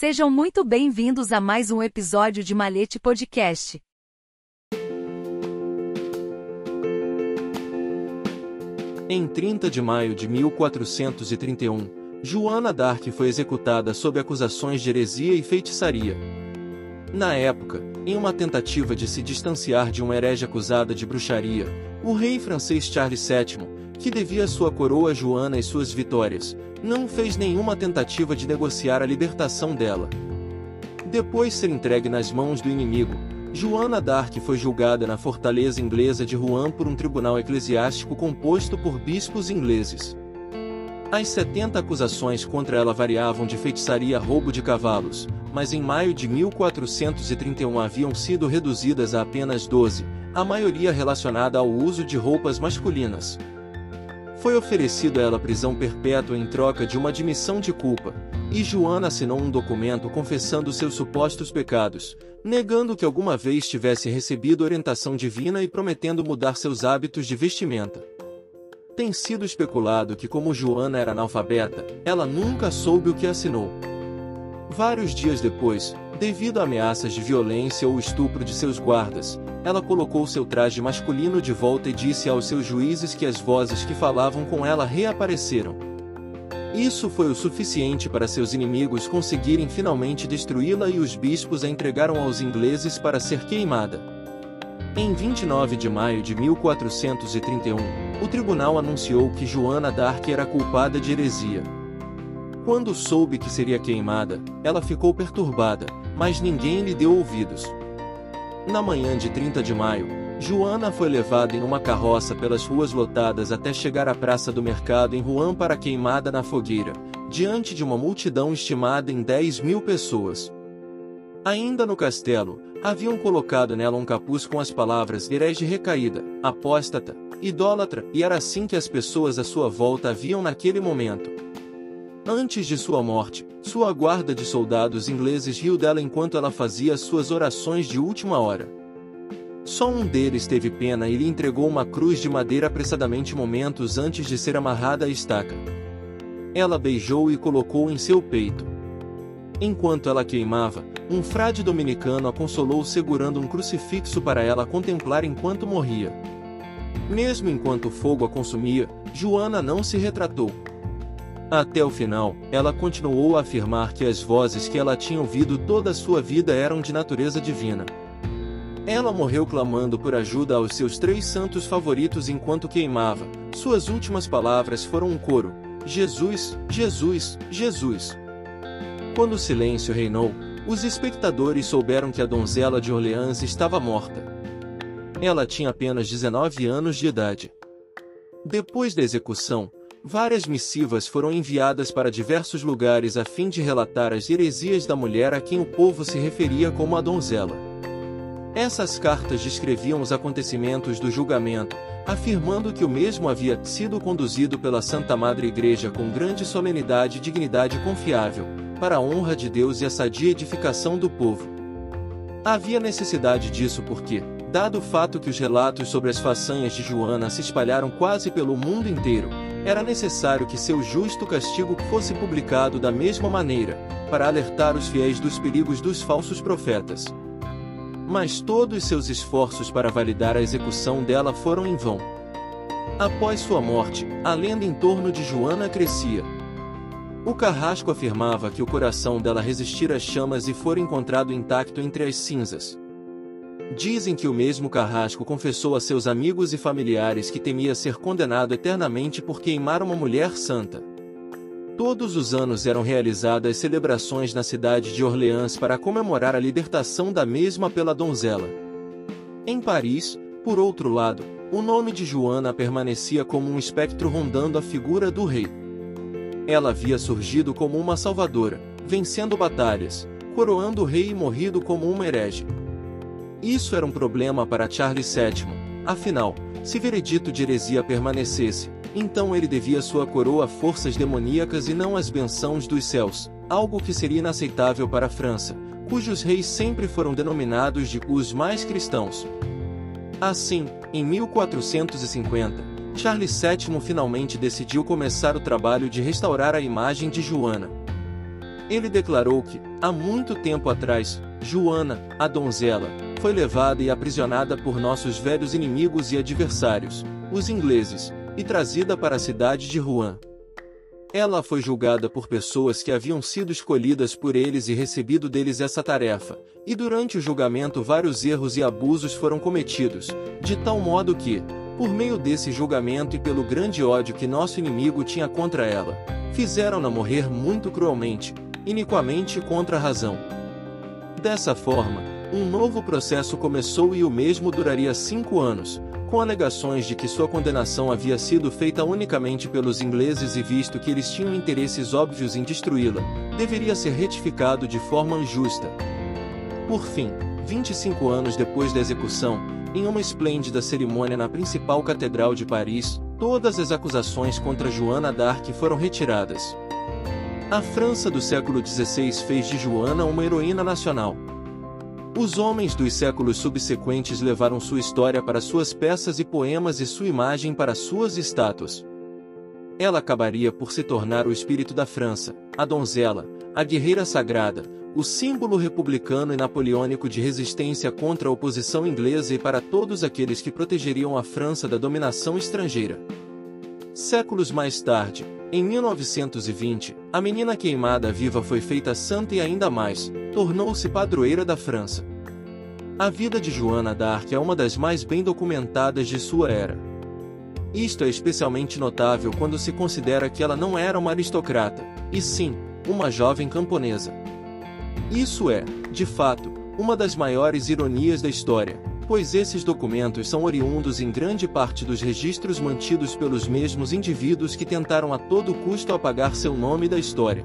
Sejam muito bem-vindos a mais um episódio de Malete Podcast. Em 30 de maio de 1431, Joana d'Arc foi executada sob acusações de heresia e feitiçaria. Na época, em uma tentativa de se distanciar de uma herege acusada de bruxaria, o rei francês Charles VII, que devia sua coroa a Joana e suas vitórias, não fez nenhuma tentativa de negociar a libertação dela. Depois ser entregue nas mãos do inimigo, Joana d'Arc foi julgada na fortaleza inglesa de Rouen por um tribunal eclesiástico composto por bispos ingleses. As 70 acusações contra ela variavam de feitiçaria a roubo de cavalos, mas em maio de 1431 haviam sido reduzidas a apenas 12, a maioria relacionada ao uso de roupas masculinas. Foi oferecido a ela prisão perpétua em troca de uma admissão de culpa, e Joana assinou um documento confessando seus supostos pecados, negando que alguma vez tivesse recebido orientação divina e prometendo mudar seus hábitos de vestimenta. Tem sido especulado que, como Joana era analfabeta, ela nunca soube o que assinou. Vários dias depois, devido a ameaças de violência ou estupro de seus guardas, ela colocou seu traje masculino de volta e disse aos seus juízes que as vozes que falavam com ela reapareceram. Isso foi o suficiente para seus inimigos conseguirem finalmente destruí-la e os bispos a entregaram aos ingleses para ser queimada. Em 29 de maio de 1431, o tribunal anunciou que Joana d'Arc era culpada de heresia. Quando soube que seria queimada, ela ficou perturbada, mas ninguém lhe deu ouvidos. Na manhã de 30 de maio, Joana foi levada em uma carroça pelas ruas lotadas até chegar à Praça do Mercado em Rouen para queimada na fogueira, diante de uma multidão estimada em 10 mil pessoas. Ainda no castelo, haviam colocado nela um capuz com as palavras herege recaída, apóstata, idólatra, e era assim que as pessoas à sua volta haviam naquele momento. Antes de sua morte, sua guarda de soldados ingleses riu dela enquanto ela fazia suas orações de última hora. Só um deles teve pena e lhe entregou uma cruz de madeira apressadamente momentos antes de ser amarrada à estaca. Ela beijou e colocou em seu peito. Enquanto ela queimava, um frade dominicano a consolou segurando um crucifixo para ela contemplar enquanto morria. Mesmo enquanto o fogo a consumia, Joana não se retratou. Até o final, ela continuou a afirmar que as vozes que ela tinha ouvido toda a sua vida eram de natureza divina. Ela morreu clamando por ajuda aos seus três santos favoritos enquanto queimava. Suas últimas palavras foram um coro: Jesus, Jesus, Jesus. Quando o silêncio reinou, os espectadores souberam que a donzela de Orleans estava morta. Ela tinha apenas 19 anos de idade. Depois da execução, várias missivas foram enviadas para diversos lugares a fim de relatar as heresias da mulher a quem o povo se referia como a donzela. Essas cartas descreviam os acontecimentos do julgamento, afirmando que o mesmo havia sido conduzido pela Santa Madre Igreja com grande solenidade e dignidade confiável, para a honra de Deus e a sadia edificação do povo. Havia necessidade disso porque, dado o fato que os relatos sobre as façanhas de Joana se espalharam quase pelo mundo inteiro, era necessário que seu justo castigo fosse publicado da mesma maneira, para alertar os fiéis dos perigos dos falsos profetas. Mas todos seus esforços para validar a execução dela foram em vão. Após sua morte, a lenda em torno de Joana crescia. O carrasco afirmava que o coração dela resistira às chamas e fora encontrado intacto entre as cinzas. Dizem que o mesmo Carrasco confessou a seus amigos e familiares que temia ser condenado eternamente por queimar uma mulher santa. Todos os anos eram realizadas celebrações na cidade de Orleans para comemorar a libertação da mesma pela donzela. Em Paris, por outro lado, o nome de Joana permanecia como um espectro rondando a figura do rei. Ela havia surgido como uma salvadora, vencendo batalhas, coroando o rei e morrido como uma herege. Isso era um problema para Charles VII, afinal, se veredito de heresia permanecesse, então ele devia sua coroa a forças demoníacas e não às bençãos dos céus, algo que seria inaceitável para a França, cujos reis sempre foram denominados de os mais cristãos. Assim, em 1450, Charles VII finalmente decidiu começar o trabalho de restaurar a imagem de Joana. Ele declarou que, há muito tempo atrás, Joana, a donzela, foi levada e aprisionada por nossos velhos inimigos e adversários, os ingleses, e trazida para a cidade de Rouen. Ela foi julgada por pessoas que haviam sido escolhidas por eles e recebido deles essa tarefa, e durante o julgamento vários erros e abusos foram cometidos, de tal modo que, por meio desse julgamento e pelo grande ódio que nosso inimigo tinha contra ela, fizeram-na morrer muito cruelmente, iniquamente contra a razão. Dessa forma, um novo processo começou e o mesmo duraria cinco anos, com alegações de que sua condenação havia sido feita unicamente pelos ingleses e visto que eles tinham interesses óbvios em destruí-la, deveria ser retificado de forma injusta. Por fim, 25 anos depois da execução, em uma esplêndida cerimônia na principal catedral de Paris, todas as acusações contra Joana d'Arc foram retiradas. A França do século XVI fez de Joana uma heroína nacional. Os homens dos séculos subsequentes levaram sua história para suas peças e poemas e sua imagem para suas estátuas. Ela acabaria por se tornar o espírito da França, a donzela, a guerreira sagrada, o símbolo republicano e napoleônico de resistência contra a oposição inglesa e para todos aqueles que protegeriam a França da dominação estrangeira. Séculos mais tarde, em 1920, a menina queimada viva foi feita santa e ainda mais, tornou-se padroeira da França. A vida de Joana d'Arc é uma das mais bem documentadas de sua era. Isto é especialmente notável quando se considera que ela não era uma aristocrata, e sim, uma jovem camponesa. Isso é, de fato, uma das maiores ironias da história, pois esses documentos são oriundos em grande parte dos registros mantidos pelos mesmos indivíduos que tentaram a todo custo apagar seu nome da história.